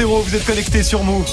vous êtes connectés sur Move.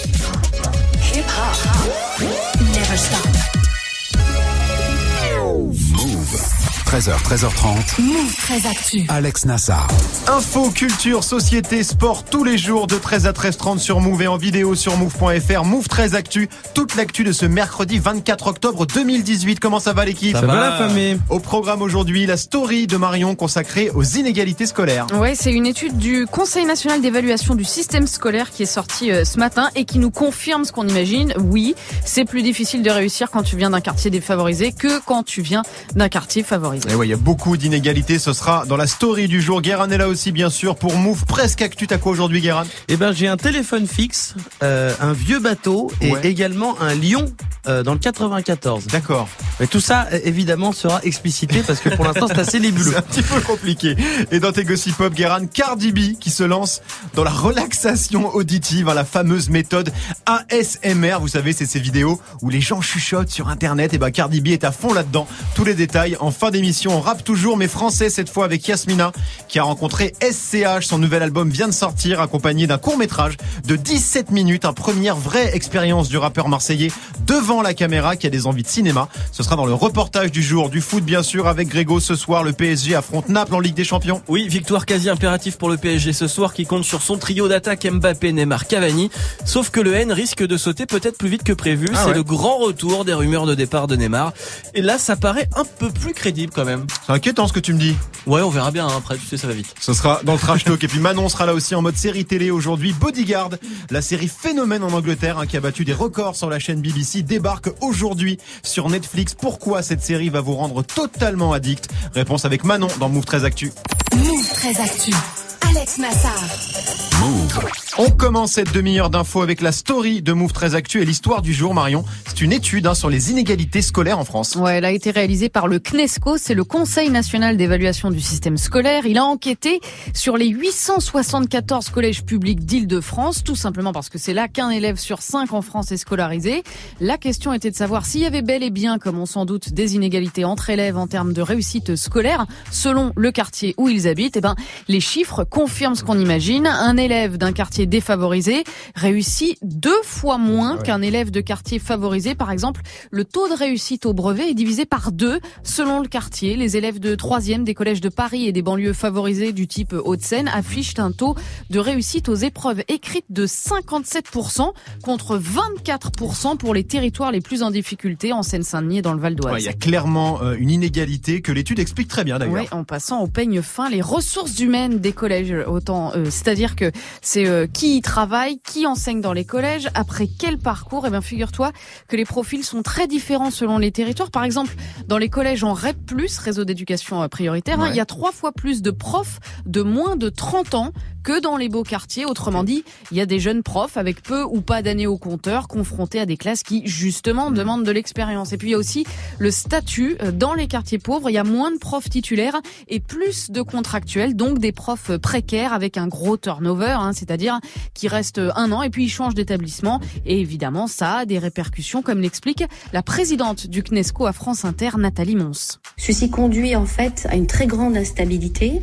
13h, 13h30. Move 13 Actu. Alex Nassar. Info, culture, société, sport, tous les jours de 13 à 13h30 sur Move et en vidéo sur Move.fr. Move 13 Actu, toute l'actu de ce mercredi 24 octobre 2018. Comment ça va l'équipe Ça, va la famille? Au programme aujourd'hui, la story de Marion consacrée aux inégalités scolaires. Ouais, c'est une étude du Conseil national d'évaluation du système scolaire qui est sortie euh, ce matin et qui nous confirme ce qu'on imagine. Oui, c'est plus difficile de réussir quand tu viens d'un quartier défavorisé que quand tu viens d'un quartier favorisé. Et ouais, il y a beaucoup d'inégalités. Ce sera dans la story du jour. Guérin est là aussi, bien sûr, pour Move presque actu. T'as quoi aujourd'hui, Guérin? Eh ben, j'ai un téléphone fixe, euh, un vieux bateau et Ouais. également un lion euh, dans le 94. D'accord. Mais tout ça, euh, évidemment, sera explicité parce que pour l'instant, c'est assez nébuleux. C'est un petit peu compliqué. Et dans tes gossip pop, Guérin, Cardi B qui se lance dans la relaxation auditive, hein, la fameuse méthode ASMR. Vous savez, c'est ces vidéos où les gens chuchotent sur Internet. Et ben, Cardi B est à fond là-dedans. Tous les détails en fin d'émission. On rappe toujours, mais français cette fois avec Yasmina qui a rencontré SCH. Son nouvel album vient de sortir, accompagné d'un court métrage de 17 minutes. Un première vraie expérience du rappeur marseillais devant la caméra qui a des envies de cinéma. Ce sera dans le reportage du jour du foot, bien sûr, avec Grégo ce soir. Le PSG affronte Naples en Ligue des Champions. Oui, victoire quasi impérative pour le PSG ce soir qui compte sur son trio d'attaque Mbappé, Neymar, Cavani. Sauf que le N risque de sauter peut-être plus vite que prévu. Ah C'est ouais. le grand retour des rumeurs de départ de Neymar. Et là, ça paraît un peu plus crédible quand même. C'est inquiétant ce que tu me dis. Ouais, on verra bien hein, après, tu sais, ça va vite. Ce sera dans le trash talk. Et puis Manon sera là aussi en mode série télé aujourd'hui. Bodyguard, la série phénomène en Angleterre hein, qui a battu des records sur la chaîne BBC, débarque aujourd'hui sur Netflix. Pourquoi cette série va vous rendre totalement addict? Réponse avec Manon dans Move 13 Actu. Move 13 Actu. Alex On commence cette demi-heure d'infos avec la story de Move 13 Actu et l'histoire du jour, Marion. C'est une étude hein, sur les inégalités scolaires en France. Ouais, elle a été réalisée par le CNESCO, c'est le Conseil national d'évaluation du système scolaire. Il a enquêté sur les 874 collèges publics d'Île-de-France, tout simplement parce que c'est là qu'un élève sur cinq en France est scolarisé. La question était de savoir s'il y avait bel et bien, comme on s'en doute, des inégalités entre élèves en termes de réussite scolaire, selon le quartier où ils habitent. Eh ben, les chiffres confirment ce qu'on imagine. Un élève d'un quartier défavorisé réussit deux fois moins qu'un élève de quartier favorisé. Par exemple, le taux de réussite au brevet est divisé par deux selon le quartier. Les élèves de troisième des collèges de Paris et des banlieues favorisées du type Hauts-de-Seine affichent un taux de réussite aux épreuves écrites de 57% contre 24% pour les territoires les plus en difficulté en Seine-Saint-Denis et dans le Val d'Oise. Ouais, Il y a clairement euh, une inégalité que l'étude explique très bien d'ailleurs. Oui, en passant au peigne fin, les ressources humaines des collèges, autant, euh, c'est-à-dire que c'est euh, qui y travaille, qui enseigne dans les collèges, après quel parcours. Eh bien, figure-toi que les profils sont très différents selon les territoires. Par exemple, dans les collèges en REP+, réseau d'éducation euh, prioritaire, hein, il y a trois fois plus de profs de moins de 30 ans que dans les beaux quartiers. Autrement dit, il y a des jeunes profs avec peu ou pas d'années au compteur confrontés à des classes qui, justement, demandent de l'expérience. Et puis, il y a aussi le statut. Euh, Dans les quartiers pauvres, il y a moins de profs titulaires et plus de contractuels, donc des profs précaires avec un gros turnover, hein, c'est-à-dire qui restent un an et puis ils changent d'établissement. Et évidemment, ça a des répercussions, comme l'explique la présidente du CNESCO à France Inter, Nathalie Mons. Ceci conduit en fait à une très grande instabilité,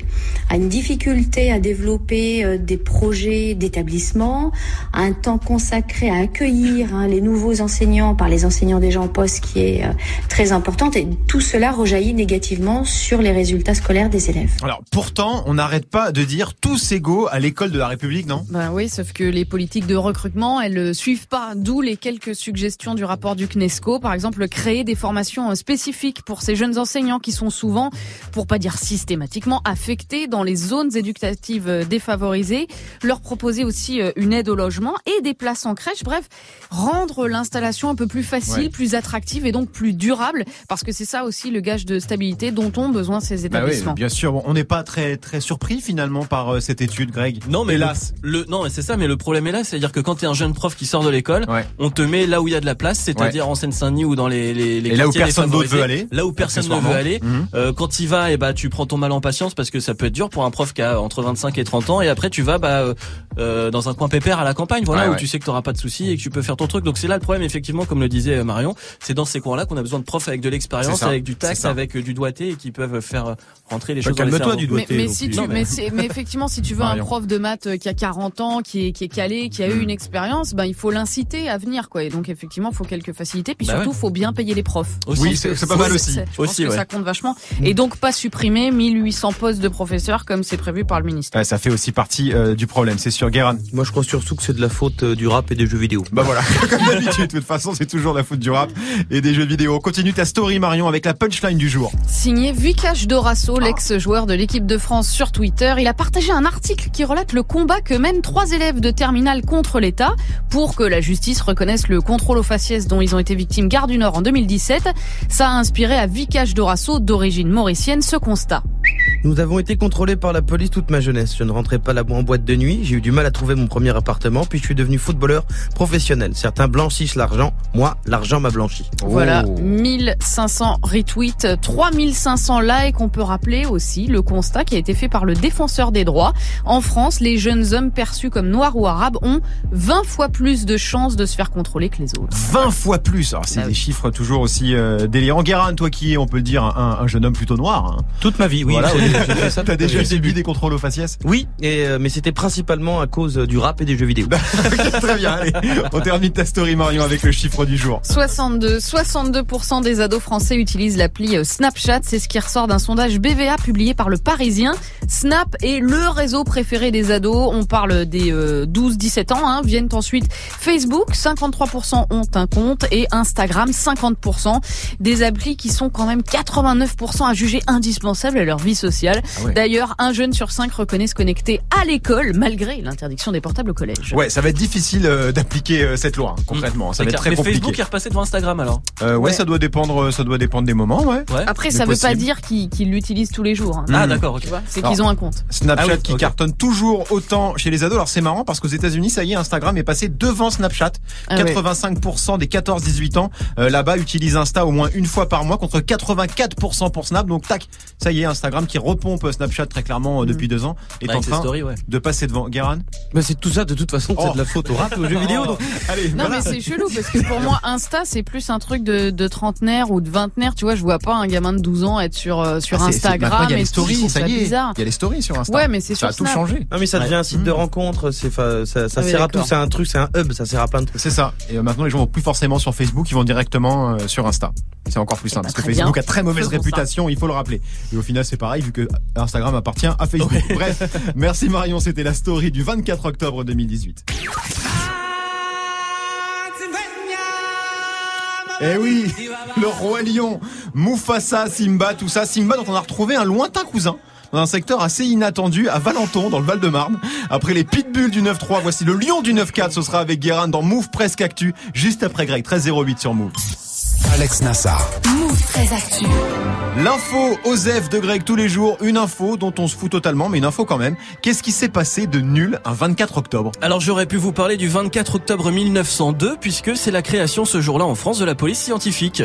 à une difficulté à développer euh, des projets d'établissement, à un temps consacré à accueillir hein, les nouveaux enseignants par les enseignants déjà en poste qui est euh, très importante et tout cela rejaillit négativement sur les résultats scolaires des élèves. Alors pourtant, on n'arrête pas de dire tous égaux à l'école de la République, non? Ben oui, sauf que les politiques de recrutement, elles ne suivent pas. D'où les quelques suggestions du rapport du CNESCO. Par exemple, créer des formations euh, spécifiques pour ces jeunes enseignants qui sont souvent, pour pas dire systématiquement, affectés dans les zones éducatives euh, défavorisées. Leur proposer aussi euh, une aide au logement et des places en crèche. Bref, rendre l'installation un peu plus facile, Ouais. plus attractive et donc plus durable. Parce que c'est ça aussi le gage de stabilité dont ont besoin ces Bah oui, établissements. bien sûr. Bon, on n'est pas très très surpris finalement par euh, cette étude, Greg. Non, mais hélas. Le, le- non, mais c'est ça, mais le problème est là, c'est-à-dire que quand t'es un jeune prof qui sort de l'école, Ouais. on te met là où il y a de la place, c'est-à-dire en Seine-Saint-Denis ou dans les, les, les Et là où quartiers personne d'autre veut aller, Là où personne ne veut aller. Mhm. Euh, quand il va, et bah tu prends ton mal en patience parce que ça peut être dur pour un prof qui a entre 25 et 30 ans. Et après tu vas bah euh, euh, dans un coin pépère à la campagne, voilà, Ouais, où ouais. tu sais que t'auras pas de soucis et que tu peux faire ton truc. Donc c'est là le problème, effectivement, comme le disait euh, Marion, c'est dans ces coins-là qu'on a besoin de profs avec de l'expérience, avec du tact, avec euh, du doigté et qui peuvent faire rentrer les choses calme-toi du Mais, doigté. mais non si plus. tu, Non, mais- mais, c'est- mais effectivement, si tu veux un prof de maths qui a 40 ans, qui est, qui est calé, qui a eu une expérience, ben il faut l'inciter à venir quoi. Et donc effectivement, il faut quelques facilités, puis Bah surtout, ouais. faut bien payer les profs. Aussi. Oui, c'est pas mal aussi. Je pense que ouais. ça compte vachement. Et donc pas supprimer 1800 postes de professeurs comme c'est prévu par le ministère. Ouais, ça fait aussi partie euh, du problème, c'est sûr, Guérin. Moi, je crois surtout que c'est de la faute euh, du rap et des jeux vidéo. Bah voilà, comme d'habitude, de toute façon, c'est toujours la faute du rap et des jeux vidéo. Continue ta story, Marion, avec la punchline du jour. Signé Vikash Dorasso, l'ex-joueur de l'équipe de France sur Twitter, il a partagé un article qui relate le combat que mènent trois élèves de terminale contre l'État pour que la justice reconnaisse le contrôle aux faciès dont ils ont été victimes Gare du Nord en 2017. Ça a inspiré à Vikash Dorasso, d'origine mauricienne, ce constat. Nous avons été contrôlés par la police toute ma jeunesse. Je ne rentrais pas là en boîte de nuit. J'ai eu du mal à trouver mon premier appartement. Puis je suis devenu footballeur professionnel. Certains blanchissent l'argent. Moi, l'argent m'a blanchi. Voilà, Oh. 1500 retweets, 3500 likes. On peut rappeler aussi le constat qui a été fait par le défenseur des droits. En France, les jeunes hommes perçus comme noirs ou arabes ont 20 fois plus de chances de se faire contrôler que les autres. 20 fois plus. Alors, c'est Ah oui. des chiffres toujours aussi euh, délirants. Guérin, toi qui es, on peut le dire, un, un jeune homme plutôt noir. Hein. Toute ma vie, oui. Voilà, T'as déjà subi des contrôles aux faciès Oui, et, euh, mais c'était principalement à cause du rap et des jeux vidéo. Ok, Très bien, allez. On termine ta story, Marion, avec le chiffre du jour. 62, 62% des ados français utilisent l'appli euh, Snapchat. C'est ce qui ressort d'un sondage BVA publié par le Parisien. Snap est le réseau préféré des ados. On parle des 12-17 ans. Hein. Viennent ensuite Facebook, 53% ont un compte, et Instagram, 50%. Des applis qui sont quand même 89% à juger indispensables à leur vie sociale. Ah ouais. D'ailleurs, un jeune sur cinq reconnaît se connecter à l'école malgré l'interdiction des portables au collège. Ouais, ça va être difficile euh, d'appliquer euh, cette loi, hein, concrètement. Ça va être très Mais compliqué. Facebook est repassé devant Instagram alors? Euh, ouais, Ouais. ça doit dépendre, ça doit dépendre des moments, ouais. Ouais. Après, ça veut pas dire qu'ils l'utilisent tous les jours. hein. Ah Mm. d'accord, ok. Tu vois, c'est qu'ils ont un compte. Snapchat Ah oui, qui cartonne toujours autant chez les ados. Alors c'est marrant parce qu'aux États-Unis, ça y est, Instagram est passé devant Snapchat. Ah ouais. 85% des 14-18 ans euh, là-bas utilisent Insta au moins une fois par mois contre 84% pour Snap. Donc tac, ça y est, Instagram qui repompe Snapchat très clairement euh, depuis deux ans est en Avec train stories, ouais. de passer devant. Guérin Mais c'est tout ça, de toute façon, Oh. c'est de la au rap aux jeux vidéo. donc. Allez, Non voilà. mais c'est chelou parce que pour moi Insta c'est plus un truc de, de trentenaire ou de vingtenaire tu vois je vois pas un gamin de 12 ans être sur euh, sur Ah, maintenant, Instagram il y a les stories, ça y est. bizarre. Il y a les stories sur Insta. Ouais mais c'est ça sur a tout changé. Non mais ça devient un site de rencontre, ça, sert à tout, c'est un truc, c'est un hub, ça sert à plein de trucs. C'est ça. Et euh, maintenant, les gens vont plus forcément sur Facebook, ils vont directement sur Insta. C'est encore plus simple bah, parce que Facebook a très mauvaise réputation, il faut le rappeler. Et au final, c'est pareil vu que Instagram appartient à Facebook. Bref, merci Marion, c'était la story du 24 octobre 2018. Eh oui, le roi lion, Mufasa, Simba, tout ça, Simba dont on a retrouvé un lointain cousin dans un secteur assez inattendu à Valenton dans le Val-de-Marne. Après les pitbulls du 9-3, voici le lion du 9-4, ce sera avec Guérin dans Move Presque Actu, juste après Greg, 13-08 sur Move. Alex Nassar. Move actu. L'info Osef de Greg tous les jours, une info dont on se fout totalement, mais une info quand même. Qu'est-ce qui s'est passé de nul un 24 octobre Alors j'aurais pu vous parler du 24 octobre 1902 puisque c'est la création ce jour-là en France de la police scientifique.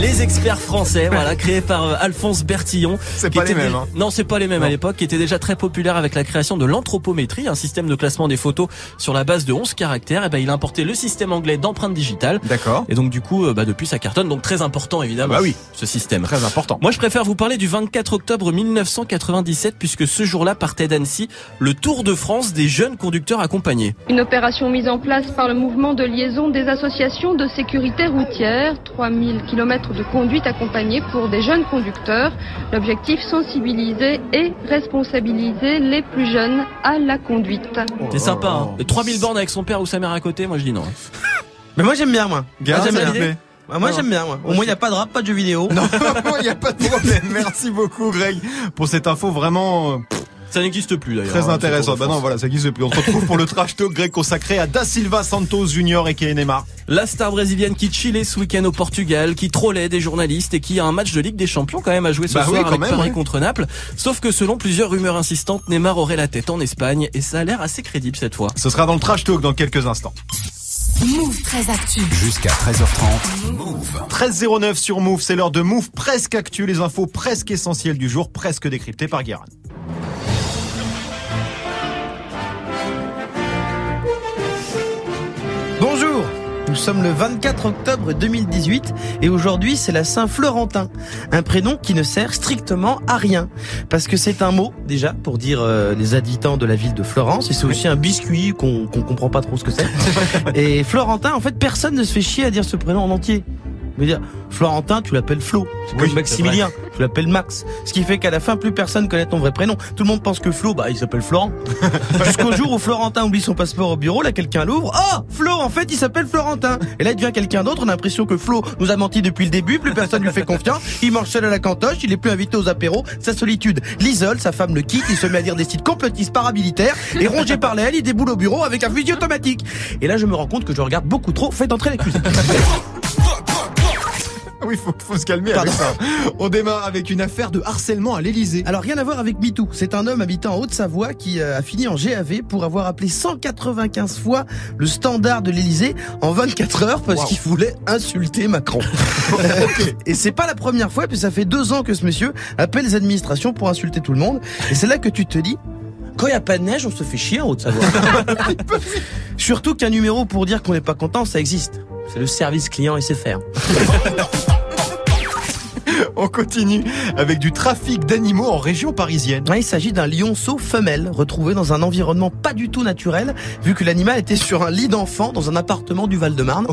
Les experts français, voilà, créés par euh, Alphonse Bertillon. C'est qui pas les était mêmes, hein. Non, c'est pas les mêmes à l'époque, qui était déjà très populaire avec la création de l'anthropométrie, un système de classement des photos sur la base de 11 caractères. Et ben, il a importé le système anglais d'empreinte digitale. D'accord. Et donc du coup, euh, bah, depuis ça cartonne, donc très important évidemment. Bah oui. ce système. Très important. Moi, je préfère vous parler du 24 octobre 1997 puisque ce jour-là partait d'Annecy le Tour de France des jeunes conducteurs accompagnés. Une opération mise en place par le mouvement de liaison des associations de sécurité routière. 3000 km de conduite accompagnée pour des jeunes conducteurs. L'objectif, sensibiliser et responsabiliser les plus jeunes à la conduite. C'est sympa, hein. Et 3000 bornes avec son père ou sa mère à côté, moi je dis non. Mais moi j'aime bien moi. Moi, j'aime ça bien Ah, moi j'aime bien moi. Au moins il n'y a pas de rap, pas de jeux vidéo. Non, il n'y a pas de problème. Merci beaucoup Greg pour cette info vraiment Ça n'existe plus d'ailleurs. très hein, de Bah non, voilà, ça existe plus. On se retrouve pour le trash talk Greg consacré à Da Silva Santos Junior et Neymar. La star brésilienne qui chillait ce week-end au Portugal, qui trollait des journalistes et qui a un match de Ligue des Champions quand même à jouer ce Bah soir oui, quand avec même, Paris ouais. contre Naples. Sauf que selon plusieurs rumeurs insistantes, Neymar aurait la tête en Espagne et ça a l'air assez crédible cette fois. Ce sera dans le trash talk dans quelques instants. Move très actu. Jusqu'à 13h30. Move. 13.09 sur Move, c'est l'heure de Move presque actu, les infos presque essentielles du jour, presque décryptées par Guérin. Sommes le 24 octobre 2018 et aujourd'hui c'est la Saint-Florentin. Un prénom qui ne sert strictement à rien. Parce que c'est un mot déjà pour dire euh, les habitants de la ville de Florence et c'est aussi un biscuit qu'on qu'on comprend pas trop ce que c'est. et Florentin, en fait personne ne se fait chier à dire ce prénom en entier. Je veux dire, Florentin, tu l'appelles Flo. C'est Oui, comme Maximilien, tu l'appelles Max. Ce qui fait qu'à la fin, plus personne connaît ton vrai prénom. Tout le monde pense que Flo, bah, il s'appelle Florent. Jusqu'au jour où Florentin oublie son passeport au bureau, là, quelqu'un l'ouvre. Oh, Flo, en fait, il s'appelle Florentin. Et là, il devient quelqu'un d'autre. On a l'impression que Flo nous a menti depuis le début. Plus personne lui fait confiance. Il mange seul à la cantoche. Il est plus invité aux apéros. Sa solitude l'isole. Sa femme le quitte. Il se met à dire des sites complotistes paramilitaires. Et rongé par l'aile, il déboule au bureau avec un fusil automatique. Et là, je me rends compte que je regarde beaucoup trop. Faites entrer l'accusé. Oui, faut, faut se calmer avec ça. On démarre avec une affaire de harcèlement à l'Elysée. Alors rien à voir avec MeToo. C'est un homme habitant en Haute-Savoie qui euh, a fini en GAV pour avoir appelé 195 fois le standard de l'Elysée en 24 heures parce Wow. qu'il voulait insulter Macron. Et c'est pas la première fois, puis ça fait deux ans que ce monsieur appelle les administrations pour insulter tout le monde. Et c'est là que tu te dis. Quand il n'y a pas de neige, on se fait chier en Haute-Savoie. Surtout qu'un numéro pour dire qu'on n'est pas content, ça existe. C'est le service client SFR. On continue avec du trafic d'animaux en région parisienne. Ouais, il s'agit d'un lionceau femelle retrouvé dans un environnement pas du tout naturel, vu que l'animal était sur un lit d'enfant dans un appartement du Val-de-Marne.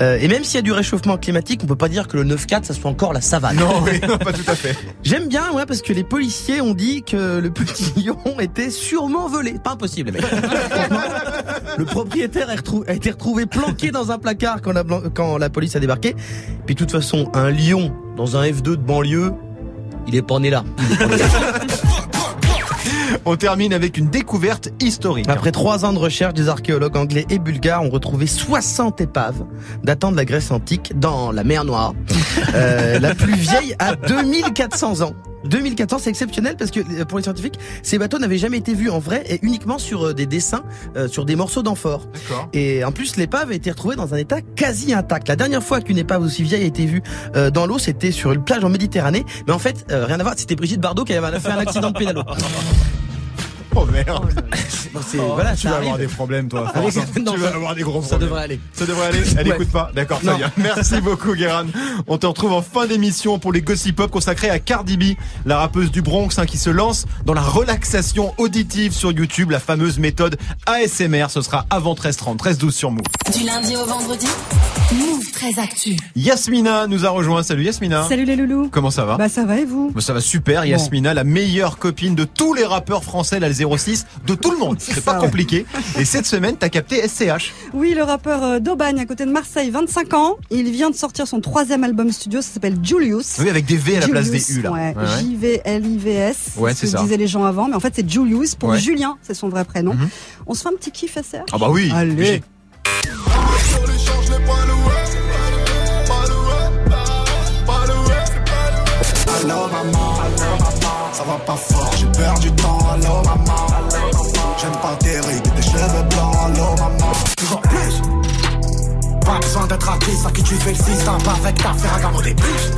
Euh, et même s'il y a du réchauffement climatique, on peut pas dire que le 9-4 ça soit encore la savane. Non, oui, non, pas tout à fait. J'aime bien, ouais, parce que les policiers ont dit que le petit lion était sûrement volé. Pas impossible, les mecs. le propriétaire a été retrouvé planqué dans un placard quand la, quand la police a débarqué. Puis de toute façon, un lion dans un F2 de banlieue, il est pas né là. On termine avec une découverte historique. Après trois ans de recherche, des archéologues anglais et bulgares ont retrouvé 60 épaves datant de la Grèce antique dans la mer Noire. Euh, la plus vieille à 2400 ans. 2400, c'est exceptionnel parce que euh, pour les scientifiques, ces bateaux n'avaient jamais été vus en vrai et uniquement sur euh, des dessins, euh, sur des morceaux d'amphore. D'accord. Et en plus, l'épave a été retrouvée dans un état quasi intact. La dernière fois qu'une épave aussi vieille a été vue euh, dans l'eau, c'était sur une plage en Méditerranée. Mais en fait, euh, rien à voir, c'était Brigitte Bardot qui avait fait un accident de pédalo. Oh merde. Bon, c'est- voilà, tu ça vas arrive. avoir des problèmes, toi. Avec- Force, hein. non, tu vas ça- avoir des gros Ça problèmes. devrait aller. Ça devrait aller. Elle Ouais. écoute pas. D'accord, très bien. Merci beaucoup, Guérin. On te retrouve en fin d'émission pour les Gossip Pop consacrés à Cardi B, la rappeuse du Bronx, hein, qui se lance dans la relaxation auditive sur YouTube, la fameuse méthode ASMR. Ce sera avant 13h30, 13h12 sur Move. Du lundi au vendredi, Move très actu. Yasmina nous a rejoint. Salut Yasmina. Salut les loulous. Comment ça va Bah ça va et vous Bah, Ça va super, Yasmina, la meilleure copine de tous les rappeurs français, le 06, de tout le monde. C'est ça, pas ouais. compliqué. Et cette semaine, t'as capté SCH. Oui, le rappeur euh, d'Aubagne à côté de Marseille, 25 ans. Il vient de sortir son troisième album studio, ça s'appelle Julius. Oui, avec des V à la place Julius, des U, là. Ouais, Ouais, ouais. J-V-L-I-V-S. Ouais, ce c'est que ça. disaient les gens avant, mais en fait c'est Julius pour Ouais. Julien, c'est son vrai prénom. Mhm. On se fait un petit kiff à ça Ah bah oui. Allez. Ça va pas fort, j'ai peur du temps, allô maman. J'aime pas tes rides tes cheveux blancs, allô maman. Toujours plus. Pas besoin d'être actrice, à qui tu fais le système avec ta Ferragamo des plus.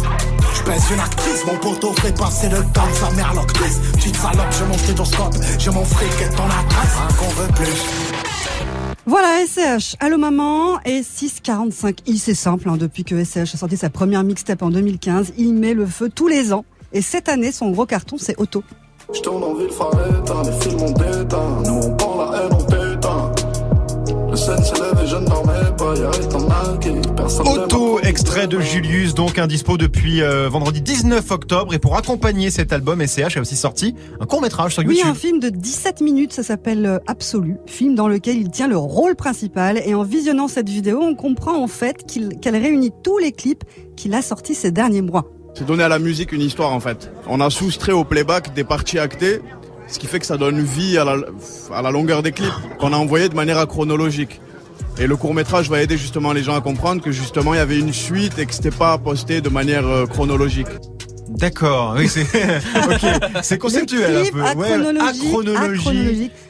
Je pèse une actrice, mon poteau fait passer le temps sa mère l'octrice. Petite salope, j'ai mon stéthoscope, j'ai mon fric et ton adresse. Un qu'on veut plus. Voilà SCH, Allô Maman et 645i, c'est simple, hein, depuis que SCH a sorti sa première mixtape en 2015, il met le feu tous les ans. Et cette année, son gros carton, c'est Auto. Je tourne en ville Faretta, les films ont déteint. Nous on parle la haine, on t'éteint. Le scène s'élève et je ne dormais pas, y'a un acquis. Personne n'aime Auto, extrait de Julius, donc indispo depuis euh, vendredi 19 octobre. Et pour accompagner cet album, SCH a aussi sorti un court métrage sur Oui, YouTube. un film de 17 minutes, ça s'appelle euh, Absolu, film dans lequel il tient le rôle principal. Et en visionnant cette vidéo, on comprend en fait qu'elle réunit tous les clips qu'il a sortis ces derniers mois. C'est donner à la musique une histoire en fait. On a soustrait au playback des parties actées, ce qui fait que ça donne vie à la, longueur des clips qu'on a envoyé de manière chronologique. Et le court métrage va aider justement les gens à comprendre que justement il y avait une suite et que c'était pas posté de manière euh, chronologique. D'accord, oui, c'est ok, c'est conceptuel un peu. Ouais.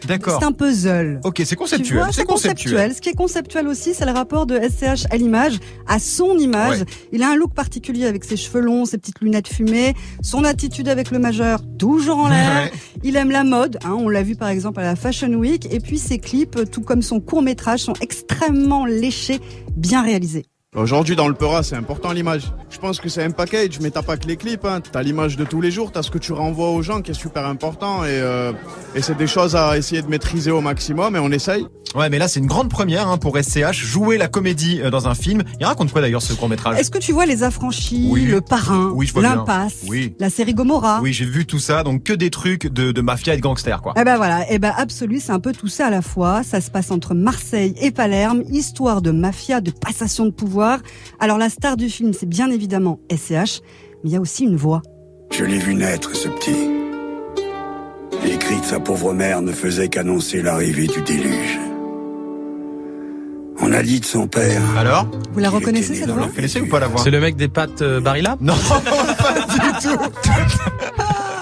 D'accord. C'est un puzzle. Ok, c'est Tu conceptuel, c'est conceptuel. Ce qui est conceptuel aussi, c'est le rapport de SCH à l'image, à son image. Ouais. Il a un look particulier avec ses cheveux longs, ses petites lunettes fumées, son attitude avec le majeur toujours en l'air. Ouais. Il aime la mode, hein, on l'a vu par exemple à la Fashion Week, et puis ses clips, tout comme son court métrage, sont extrêmement léchés, bien réalisés. Aujourd'hui, dans le Peura, c'est important l'image. Je pense que c'est un package, mais t'as pas que les clips. Hein. T'as l'image de tous les jours, t'as ce que tu renvoies aux gens qui est super important. Et, euh, et c'est des choses à essayer de maîtriser au maximum, et on essaye. Ouais, mais là c'est une grande première hein, pour SCH, jouer la comédie euh, dans un film. Il raconte quoi d'ailleurs ce court métrage? Est-ce que tu vois Les Affranchis, Oui. Le Parrain, Oui, je vois bien. L'Impasse, Oui. la série Gomorrah? Oui, j'ai vu tout ça, donc que des trucs de, de mafia et de gangsters quoi. Eh ben voilà, eh ben absolu, c'est un peu tout ça à la fois. Ça se passe entre Marseille et Palerme, histoire de mafia, de passation de pouvoir. Alors la star du film, c'est bien évidemment SCH, mais il y a aussi une voix. Je l'ai vu naître, ce petit. Les cris de sa pauvre mère ne faisaient qu'annoncer l'arrivée du déluge. On a dit de son père. Alors Vous la reconnaissez cette voix? Vous connaissez ou pas la voix? C'est le mec des pattes euh, Barilla? Non, pas du tout.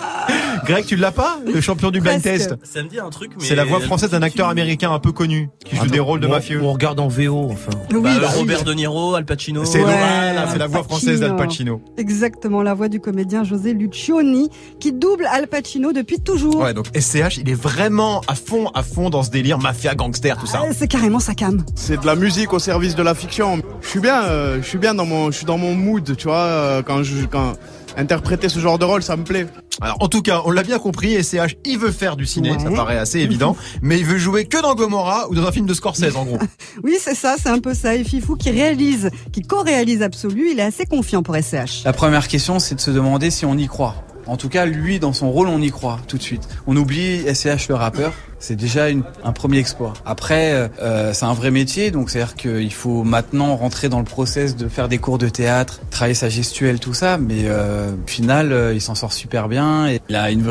Greg, tu l'as pas Le champion du blind Presque. test Ça me dit un truc, mais. C'est la voix française d'un acteur américain un peu connu qui joue des rôles de mafieux. On regarde en VO, enfin. Oui, Bah, bah. Robert De Niro, Al Pacino. C'est Ouais, voilà, c'est la voix française d'Al Pacino. Exactement, la voix du comédien José Lucioni, qui double Al Pacino depuis toujours. Ouais, donc SCH, il est vraiment à fond, à fond dans ce délire mafia, gangster, tout ça. C'est carrément sa cam. C'est de la musique au service de la fiction. Je suis bien, euh, je suis bien dans mon, je suis dans mon mood, tu vois, euh, quand je, quand interpréter ce genre de rôle, ça me plaît. Alors, en tout cas, on l'a bien compris, SCH, il veut faire du ciné, Ouais. ça paraît assez évident, mais il veut jouer que dans Gomorrah ou dans un film de Scorsese, en gros. Oui, c'est ça, c'est un peu ça. Et Fifou qui réalise, qui co-réalise Absolu, il est assez confiant pour SCH. La première question, c'est de se demander si on y croit. En tout cas, lui, dans son rôle, on y croit tout de suite. On oublie SCH le rappeur. C'est déjà une- un premier exploit. Après, euh, c'est un vrai métier, donc c'est-à-dire qu'il faut maintenant rentrer dans le process de faire des cours de théâtre, travailler sa gestuelle, tout ça. Mais euh, au final, euh, il s'en sort super bien. Et il a une,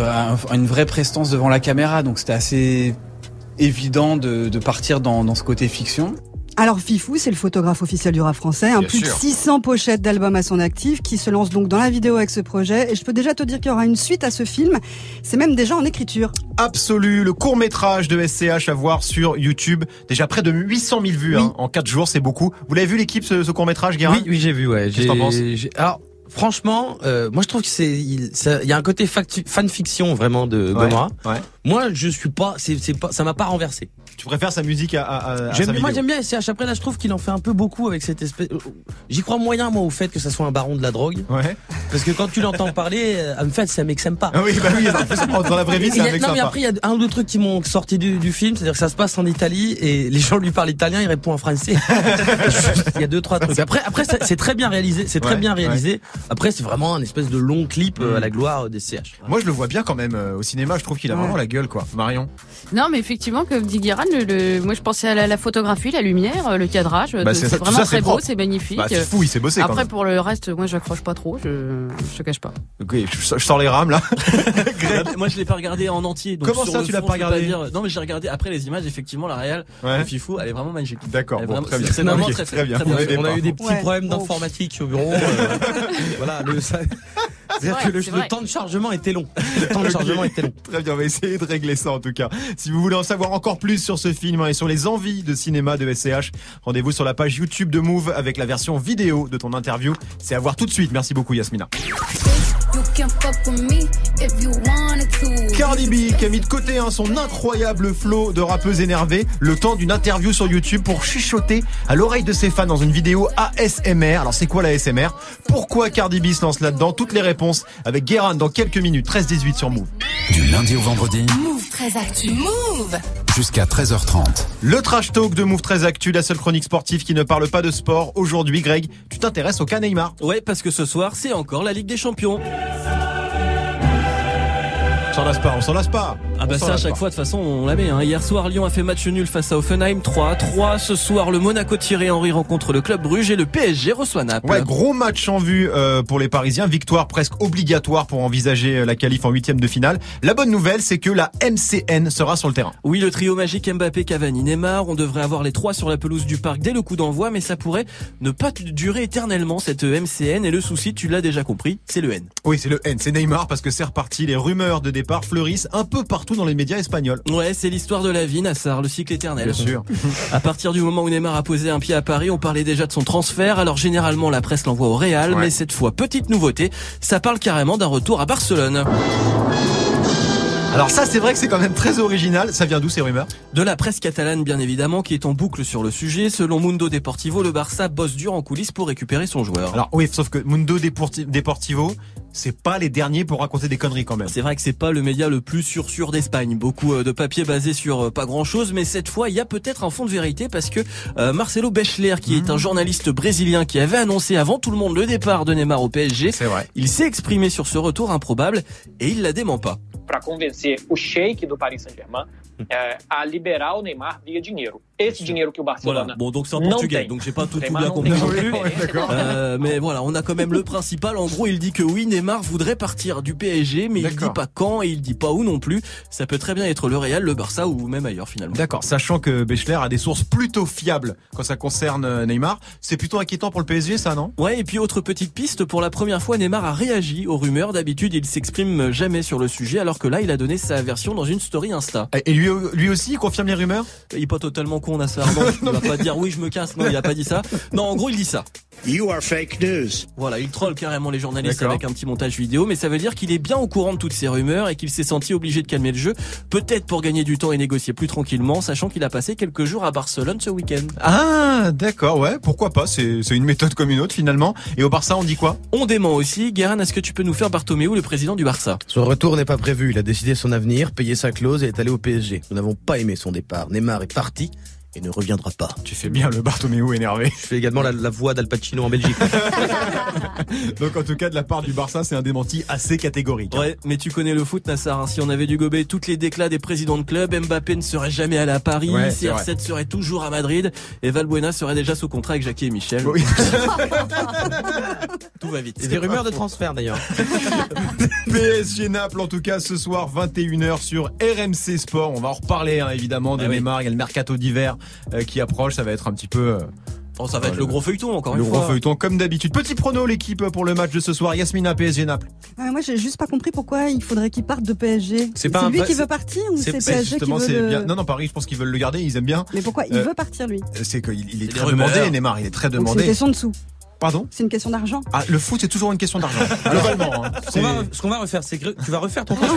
une vraie prestance devant la caméra, donc c'était assez évident de, de partir dans, dans ce côté fiction. Alors Fifou, c'est le photographe officiel du rap français, un Bien plus sûr. de 600 pochettes d'albums à son actif, qui se lance donc dans la vidéo avec ce projet. Et je peux déjà te dire qu'il y aura une suite à ce film. C'est même déjà en écriture. Absolu, le court métrage de SCH à voir sur YouTube. Déjà près de 800 000 vues hein, en 4 jours, c'est beaucoup. Vous l'avez vu l'équipe, ce, ce court métrage, Guérin? Oui, oui, j'ai vu, ouais. Qu'est-ce que t'en penses? Alors, franchement, euh, moi je trouve que c'est, il ça- y a un côté fanfiction vraiment de Gomorrah. ouais. Moi, je suis pas, c'est pas, ça m'a pas renversé. Tu préfères sa musique à, à, à J'aime, sa moi j'aime bien SCH. Après là, je trouve qu'il en fait un peu beaucoup avec cette espèce. J'y crois moyen moi au fait que ça soit un baron de la drogue. Ouais. Parce que quand tu l'entends parler, euh, en fait, c'est un mec sympa. Ah oui, bah oui, dans la vraie vie, Il c'est y a- un mec non mais après il y a un ou deux trucs qui m'ont sorti du, du film, c'est-à-dire que ça se passe en Italie et les gens lui parlent italien, il répond en français. Il y a deux trois trucs. Après après c'est très bien réalisé, c'est très Ouais, bien réalisé. Après c'est vraiment un espèce de long clip euh, à la gloire des CH. Moi, je le vois bien quand même euh, au cinéma. Je trouve qu'il a Ouais. vraiment la gueule, quoi. Marion. Non, mais effectivement, comme dit Guérin, le- moi je pensais à la, la photographie, la lumière, euh, le cadrage. Bah, c'est c'est vraiment ça, très beau, c'est magnifique. Bah, c'est fou, il s'est bossé quand Après, même. pour le reste, moi j'accroche pas trop, je, je te cache pas. Ok, je, je sors les rames là. Moi, je l'ai pas regardé en entier. Donc Comment ça, tu l'as pas regardé dire- Non, mais j'ai regardé après les images. Effectivement, la réal Ouais. de Fifou, elle est vraiment magique. D'accord, bon, très bien. C'est vraiment très, très bien. très On On a, on eu des petits problèmes d'informatique au bureau. euh, voilà, le, ça- c'est-à-dire que le, le temps de chargement était long. Le temps de chargement était long. Très bien, on va essayer de régler ça en tout cas. Si vous voulez en savoir encore plus sur ce film et sur les envies de cinéma de SCH, rendez-vous sur la page YouTube de Move avec la version vidéo de ton interview. C'est à voir tout de suite. Merci beaucoup Yasmina. Cardi B qui a mis de côté hein, son incroyable flow de rappeuse énervée le temps d'une interview sur YouTube pour chuchoter à l'oreille de ses fans dans une vidéo ASMR. Alors c'est quoi la ASMR Pourquoi Cardi B se lance là-dedans? Toutes les réponses avec Guérin dans quelques minutes. 13-18 sur Move. Du lundi au vendredi Move très actu. Move jusqu'à 13h30. Le trash talk de Move très Actu, la seule chronique sportive qui ne parle pas de sport. Aujourd'hui, Greg, tu t'intéresses au cas Neymar. Ouais, parce que ce soir, c'est encore la Ligue des Champions. S'en lasse pas, on s'en lasse pas. Ah bah ça à chaque pas. fois de toute façon on la met. Hein. Hier soir Lyon a fait match nul face à Offenheim 3 à 3. Ce soir le Monaco Thierry Henry rencontre le club Bruges et le PSG reçoit Naples. Ouais, gros match en vue euh, pour les Parisiens. Victoire presque obligatoire pour envisager euh, la qualif en huitième de finale. La bonne nouvelle, c'est que la MCN sera sur le terrain. Oui, le trio magique Mbappé, Cavani, Neymar, on devrait avoir les trois sur la pelouse du parc dès le coup d'envoi, mais ça pourrait ne pas durer éternellement cette MCN. Et le souci, tu l'as déjà compris, c'est le N. Oui, c'est le N, c'est Neymar parce que c'est reparti. Les rumeurs de départ fleurissent un peu partout dans les médias espagnols. Ouais, c'est l'histoire de la vie, Nassar, le cycle éternel. Bien sûr. À partir du moment où Neymar a posé un pied à Paris, on parlait déjà de son transfert. Alors généralement, la presse l'envoie au Real, Ouais. mais cette fois, petite nouveauté, ça parle carrément d'un retour à Barcelone. Alors ça, c'est vrai que c'est quand même très original. Ça vient d'où ces rumeurs? De la presse catalane, bien évidemment, qui est en boucle sur le sujet. Selon Mundo Deportivo, le Barça bosse dur en coulisses pour récupérer son joueur. Alors oui, sauf que Mundo Deporti- Deportivo, c'est pas les derniers pour raconter des conneries quand même. C'est vrai que c'est pas le média le plus sûr sûr d'Espagne. Beaucoup euh, de papiers basés sur euh, pas grand chose, mais cette fois il y a peut-être un fond de vérité parce que euh, Marcelo Bechler, qui est un journaliste brésilien qui avait annoncé avant tout le monde le départ de Neymar au PSG, vrai. il s'est exprimé sur ce retour improbable et il la dément pas. Para convencer o sheik do Paris Saint-Germain eh, a liberar o Neymar via dinheiro. Esse dinheiro que o Barcelona Voilà. Bon, donc c'est en portugais, tem. donc j'ai pas tout, tout bien compris non plus. Euh, mais voilà, on a quand même le principal. En gros, il dit que oui, Neymar voudrait partir du PSG, mais il dit pas quand et il dit pas où non plus. Ça peut très bien être le Real, le Barça ou même ailleurs finalement. D'accord, sachant que Bechler a des sources plutôt fiables quand ça concerne euh, Neymar, c'est plutôt inquiétant pour le PSG ça, non? Ouais, et puis autre petite piste, pour la première fois, Neymar a réagi aux rumeurs. D'habitude, il s'exprime jamais sur le sujet, alors que là, il a donné sa version dans une story Insta. Et lui, lui aussi, il confirme les rumeurs? Il est pas totalement con, Nassar. Non, il va pas dire oui, je me casse. Non, il a pas dit ça. Non, en gros, il dit ça. You are fake news. Voilà, il troll carrément les journalistes avec un petit montage vidéo, mais ça veut dire qu'il est bien au courant de toutes ces rumeurs et qu'il s'est senti obligé de calmer le jeu, peut-être pour gagner du temps et négocier plus tranquillement, sachant qu'il a passé quelques jours à Barcelone ce week-end. Ah, d'accord, ouais, pourquoi pas, c'est c'est une méthode comme une autre finalement. Et au Barça, on dit quoi? On dément aussi. Guérin, est-ce que tu peux nous faire Bartomeu, le président du Barça? Son retour n'est pas prévu. Il a décidé son avenir, payé sa clause et est allé au PSG. Nous n'avons pas aimé son départ. Neymar est parti et ne reviendra pas. Tu fais bien le Bartomeu énervé. Je fais également la, la voix d'Al Pacino en Belgique. Donc en tout cas, de la part du Barça, c'est un démenti assez catégorique. hein. Ouais, mais tu connais le foot, Nassar. hein. Si on avait dû gober toutes les déclats des présidents de club, Mbappé ne serait jamais allé à Paris, Ouais, c'est CR7 serait toujours à Madrid, et Valbuena serait déjà sous contrat avec Jackie et Michel. Oui. Tout va vite. Et des rumeurs de transfert d'ailleurs. PSG Naples en tout cas ce soir 21h sur RMC Sport. On va en reparler hein, évidemment de Ah oui. Neymar. Il y a le mercato d'hiver qui approche. Ça va être un petit peu euh, Oh, ça va être le gros feuilleton encore le une gros fois. feuilleton comme d'habitude. Petit prono l'équipe pour le match de ce soir. Yasmina PSG Naples. Ah, moi, j'ai juste pas compris pourquoi il faudrait qu'il parte de PSG. C'est pas un lui vrai- qui veut partir ou c'est PSG qui justement, veut c'est le... bien. Non non Paris, je pense qu'ils veulent le garder. Ils aiment bien. Mais pourquoi il Euh, veut partir lui? C'est qu'il il est très rumeurs. demandé. Neymar, il est très Donc c'est une demandé. Pardon C'est une question d'argent. Ah, le foot, c'est toujours une question d'argent. Globalement. Hein. Ce, qu'on va, refaire, c'est que tu vas refaire ton contrat.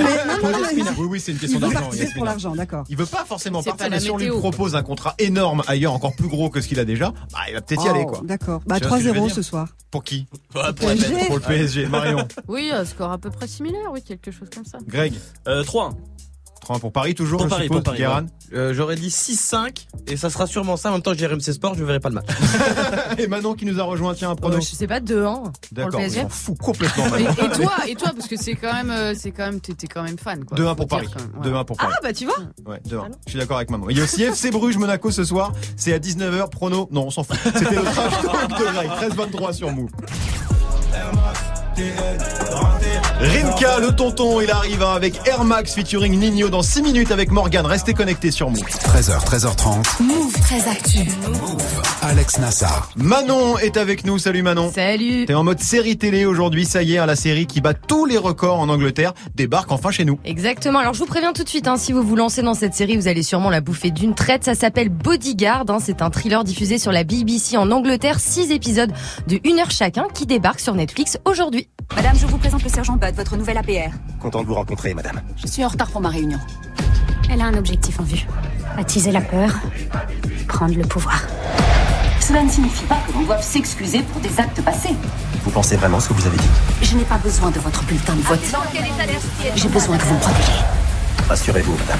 Oui, oui, c'est une question d'argent. Il pour l'argent. Il veut pas forcément partir, mais si on lui propose un contrat énorme ailleurs, encore plus gros que ce qu'il a déjà, bah, il va peut-être y aller, oh, quoi. D'accord. Bah, 3-0 ce soir. Pour qui bah, Pour le PSG, Marion. Oui, un score à peu près similaire, oui, quelque chose comme ça. Greg euh, 3-1. Train pour Paris toujours, pour je Paris, suppose, pour Paris, euh, J'aurais dit 6-5 et ça sera sûrement ça. En même temps que j'ai RMC Sport, je verrai pas le match. et Manon qui nous a rejoint, tiens, un pronostic. Euh, je sais pas, 2-1 D'accord, on s'en fout complètement. et, et, toi, et toi, parce que c'est quand même, euh, c'est quand même, t'es quand même fan. 2-1 pour Paris. 2-1 pour Paris. Ah bah tu vois. Ouais, 2-1. Je suis d'accord avec Manon. Il y a aussi FC Bruges Monaco ce soir. C'est à 19h. Prono. Non, on s'en fout. C'était le trash talk de 13-23 sur Move. Rimka, le tonton, il arrive hein, avec Air Max featuring Nino dans 6 minutes avec Morgan. Restez connectés sur Move. 13h, 13h30. Move très actu. Alex Nassar. Manon est avec nous. Salut Manon. Salut. T'es en mode série télé aujourd'hui, ça y est, hein, la série qui bat tous les records en Angleterre débarque enfin chez nous. Exactement. Alors je vous préviens tout de suite, hein, si vous vous lancez dans cette série, vous allez sûrement la bouffer d'une traite. Ça s'appelle Bodyguard. hein. C'est un thriller diffusé sur la BBC en Angleterre. Six épisodes de une heure chacun qui débarquent sur Netflix aujourd'hui. Madame, je vous présente le sergent Bud, votre nouvel APR. Content de vous rencontrer, madame. Je suis en retard pour ma réunion. Elle a un objectif en vue. Attiser la peur, prendre le pouvoir. Cela ne signifie pas que l'on doive s'excuser pour des actes passés. Vous pensez vraiment ce que vous avez dit Je n'ai pas besoin de votre bulletin de vote. J'ai besoin que vous me protégiez. Rassurez-vous, madame.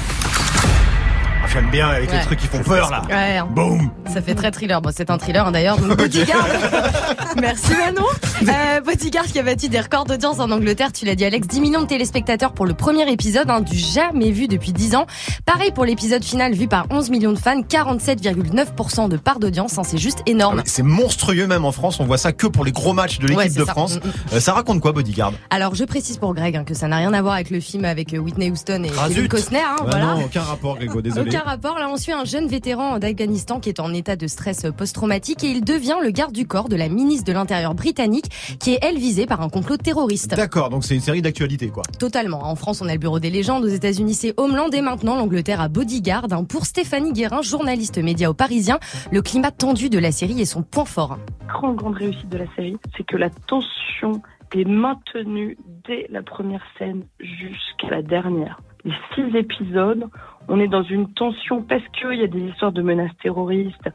J'aime bien avec les Ouais. trucs qui font peur là. Ouais, hein. Boum. Ça fait très thriller. Bon, c'est un thriller hein, d'ailleurs. Donc, Bodyguard. Merci Manon. Euh, Bodyguard qui a battu des records d'audience en Angleterre. Tu l'as dit Alex, 10 millions de téléspectateurs pour le premier épisode, hein, du jamais vu depuis 10 ans. Pareil pour l'épisode final vu par 11 millions de fans, 47,9% de part d'audience. hein, c'est juste énorme. Ah oui, C'est monstrueux même en France, on voit ça que pour les gros matchs de l'équipe Ouais, de ça. France. Mm, mm. Euh, ça raconte quoi Bodyguard? Alors je précise pour Greg que ça n'a rien à voir avec le film avec euh, Whitney Houston et Ah, Kevin. Costner. hein, Ah voilà. Non, aucun rapport Grégo, désolé. Aucun rapport. Là, on suit un jeune vétéran d'Afghanistan qui est en état de stress post-traumatique et il devient le garde du corps de la ministre de l'Intérieur britannique qui est, elle, visée par un complot terroriste. D'accord, donc c'est une série d'actualité quoi. Totalement. En France, on a le bureau des légendes. Aux États-Unis, c'est Homeland. Et maintenant, l'Angleterre a Bodyguard. hein. Pour Stéphanie Guérin, journaliste média au Parisien, le climat tendu de la série est son point fort. grande, grande réussite de la série, c'est que la tension est maintenue dès la première scène jusqu'à la dernière. Les six épisodes, on est dans une tension parce qu'il y a des histoires de menaces terroristes,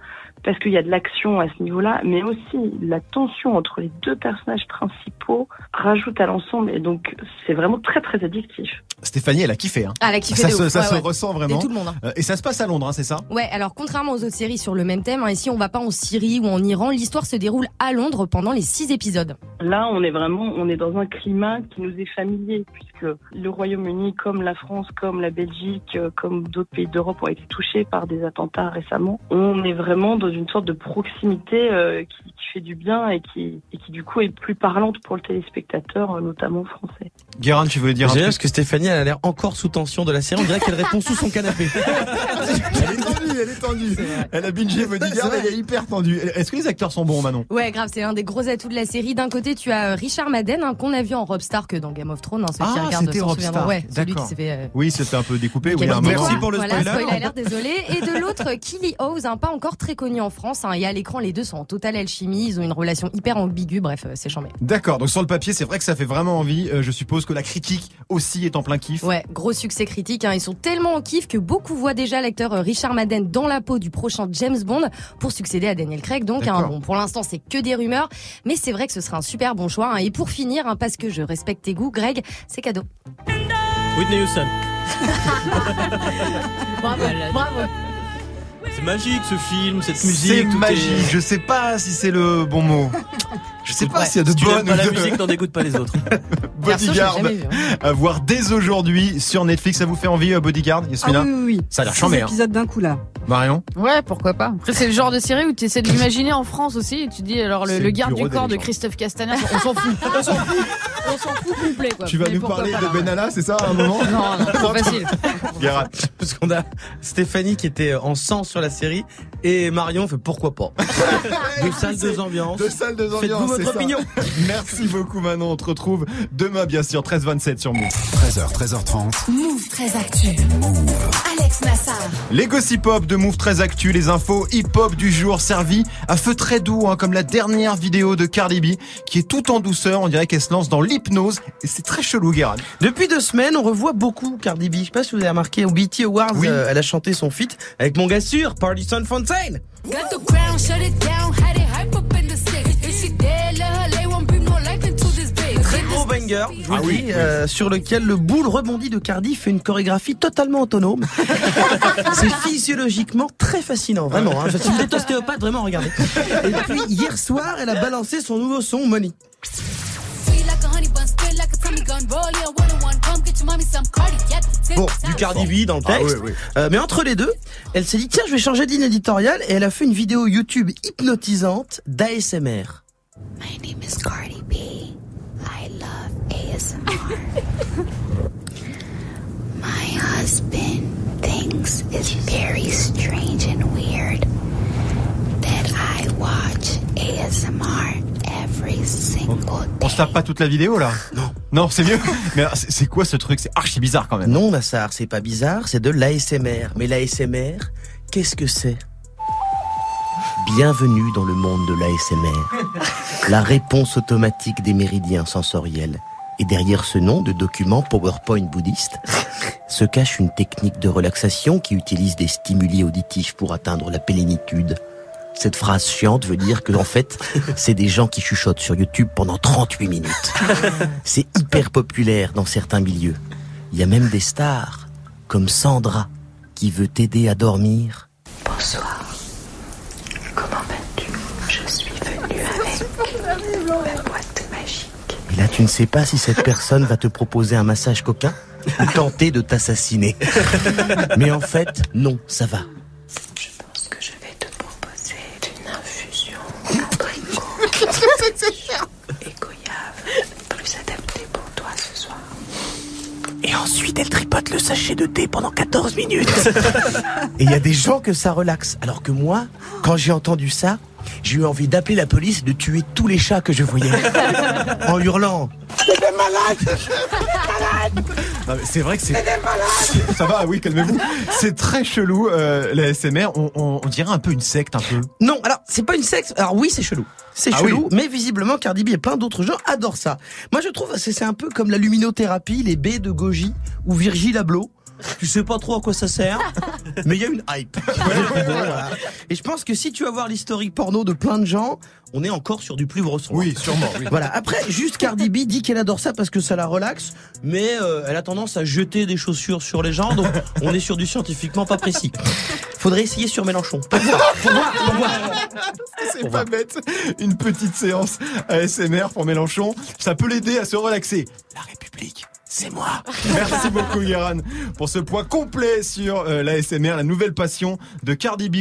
parce qu'il y a de l'action à ce niveau-là, mais aussi la tension entre les deux personnages principaux rajoute à l'ensemble et donc c'est vraiment très très addictif. Stéphanie, elle a kiffé. Hein. Ah, elle a kiffé Ça, se, ouf. ça Ouais, se ouais. ressent vraiment. tout le monde, hein. Euh, Et ça se passe à Londres, hein, c'est ça? Ouais, alors contrairement aux autres séries sur le même thème, hein, ici on va pas en Syrie ou en Iran, l'histoire se déroule à Londres pendant les six épisodes. Là, on est vraiment, on est dans un climat qui nous est familier, puisque le Royaume-Uni, comme la France, comme la Belgique, euh, comme d'autres pays d'Europe, ont été touchés par des attentats récemment. On est vraiment dans une sorte de proximité euh, qui, qui fait du bien et qui, et qui du coup est plus parlante pour le téléspectateur, euh, notamment français. Guérin, tu veux dire un Génial truc parce que Stéphanie elle a l'air encore sous tension de la série. On dirait qu'elle répond sous son canapé. Elle est tendue, elle est tendue. Elle a bingé Bodyguard, elle est hyper tendue. Est-ce que les acteurs sont bons, Manon? Ouais, grave, c'est l'un des gros atouts de la série. D'un côté, tu as euh, Richard Madden, hein, qu'on a vu en Rob Stark dans Game of Thrones, hein, ceux qui Ah, regardent c'était s'en Rob. Stark. Ouais, celui qui fait euh, Oui, c'était un peu découpé. Oui, un Quel moment. moment. voilà, alert, désolé. Et de l'autre, Killy Howes, hein, pas encore très connu en France. Hein, et à l'écran, les deux sont en totale alchimie. Ils ont une relation hyper ambiguë. Bref, euh, c'est chambé. D'accord, donc sur le papier, c'est vrai que ça fait vraiment envie. Euh, je suppose que la critique aussi est en plein kiff. Ouais, gros succès critique. Hein. Ils sont tellement en kiff que beaucoup voient déjà l'acteur Richard Madden dans la peau du prochain James Bond pour succéder à Daniel Craig. Donc, hein, bon, pour l'instant, c'est que des rumeurs, mais c'est vrai que ce serait un super bon choix. hein. Et pour finir, hein, parce que je respecte tes goûts, Greg, c'est cadeau. Whitney Houston. Bravo, bravo. C'est magique ce film, cette C'est musique. tout magique. est- Je sais pas si c'est le bon mot. Je sais pas Ouais. s'il y a de Si tu n'aimes bonnes pas la musique, n'en dégoûte pas les autres. Bodyguard hein. à voir dès aujourd'hui sur Netflix. Ça vous fait envie, euh, Bodyguard, Ah Yasmina oui, oui, oui. Ça a l'air chambé, hein. épisodes d'un coup là. Marion Ouais, pourquoi pas. Après, c'est le genre de série où tu essaies de l'imaginer en France aussi. Et tu dis, alors, le, garde du corps de. Christophe Castaner, on s'en fout. On s'en fout. On s'en fout complet, quoi. Tu vas Mais nous parler pas, de là. Benalla, c'est ça, à un moment Non, non, trop facile. Parce qu'on a Stéphanie qui était en sang sur la série et Marion fait pourquoi pas. Deux salles, deux ambiances. Deux salles, deux ambiances. Faites-vous c'est votre ça. opinion. Merci beaucoup, Manon. On te retrouve demain, bien sûr, 13h27 sur Move. 13h, 13h30. Move très actu. Alex Nassar. Les gossip hop de Move très actu, les infos hip-hop du jour servis à feu très doux, hein, comme la dernière vidéo de Cardi B, qui est tout en douceur. On dirait qu'elle se lance dans l'hypnose. Et c'est très chelou, Guérin. Depuis deux semaines, on revoit beaucoup Cardi B. Je sais pas si vous avez remarqué, au BT Awards, Oui. euh, elle a chanté son feat avec mon gars sûr, Party Son Fontaine. Got the crown, shut it down, had it banger, je vous Ah le oui, dis, euh, sur lequel le boule rebondi de Cardi fait une chorégraphie totalement autonome. c'est physiologiquement très fascinant, vraiment. Hein. Si vous êtes ostéopathe, vraiment, regardez. Et puis, hier soir, elle a balancé son nouveau son, Money. Bon, du Cardi B dans le Ah texte. oui, oui. Euh, mais entre les deux, elle s'est dit, tiens, je vais changer de ligne éditoriale et elle a fait une vidéo YouTube hypnotisante d'ASMR. My name is Cardi B. I love ASMR. My husband thinks it's very strange and weird that I watch ASMR every single On se tape pas toute la vidéo, là? Non. Non, c'est mieux. Mais c'est quoi ce truc? C'est archi bizarre quand même. Non, Massar, c'est pas bizarre, c'est de l'ASMR. Mais l'ASMR, qu'est-ce que c'est? Bienvenue dans le monde de l'ASMR. La réponse automatique des méridiens sensoriels. Et derrière ce nom de document PowerPoint bouddhiste se cache une technique de relaxation qui utilise des stimuli auditifs pour atteindre la plénitude. Cette phrase chiante veut dire que, en fait, c'est des gens qui chuchotent sur YouTube pendant 38 minutes. C'est hyper populaire dans certains milieux. Il y a même des stars, comme Sandra, qui veut t'aider à dormir. Bonsoir. Comment vas-tu Je suis venue avec ma boîte magique. Et là, tu ne sais pas si cette personne va te proposer un massage coquin ou tenter de t'assassiner. Mais en fait, non, ça va. Je pense que je vais te proposer une infusion et goyave plus adaptée pour toi ce soir. Et ensuite, elle tripote le sachet de thé pendant 14 minutes. Et il y a des gens que ça relaxe. Alors que moi, quand j'ai entendu ça, j'ai eu envie d'appeler la police et de tuer tous les chats que je voyais. en hurlant. Non, mais C'est vrai que c'est. Ça va, oui, calmez-vous. C'est très chelou, euh, la SMR. On, on- on dirait un peu une secte, un peu. Non, alors c'est pas une secte. Alors oui, c'est chelou. C'est Ah chelou, oui. mais visiblement Cardi B et plein d'autres gens adorent ça. Moi, je trouve c'est c'est un peu comme la luminothérapie, les baies de Goji ou Virgile Abloh. Tu sais pas trop à quoi ça sert, mais il y a une hype. Et je pense que si tu vas voir l'historique porno de plein de gens, on est encore sur du plus gros son. Oui, sûrement. oui. Voilà. Après, juste Cardi B dit qu'elle adore ça parce que ça la relaxe, mais euh, elle a tendance à jeter des chaussures sur les gens, donc on est sur du scientifiquement pas précis. Faudrait essayer sur Mélenchon. Pour voir, pour voir, pour voir. C'est pas bête. Une petite séance ASMR pour Mélenchon. Ça peut l'aider à se relaxer. La République. C'est moi. Merci beaucoup, Guéran, pour ce point complet sur euh, l'ASMR, la nouvelle passion de Cardi B.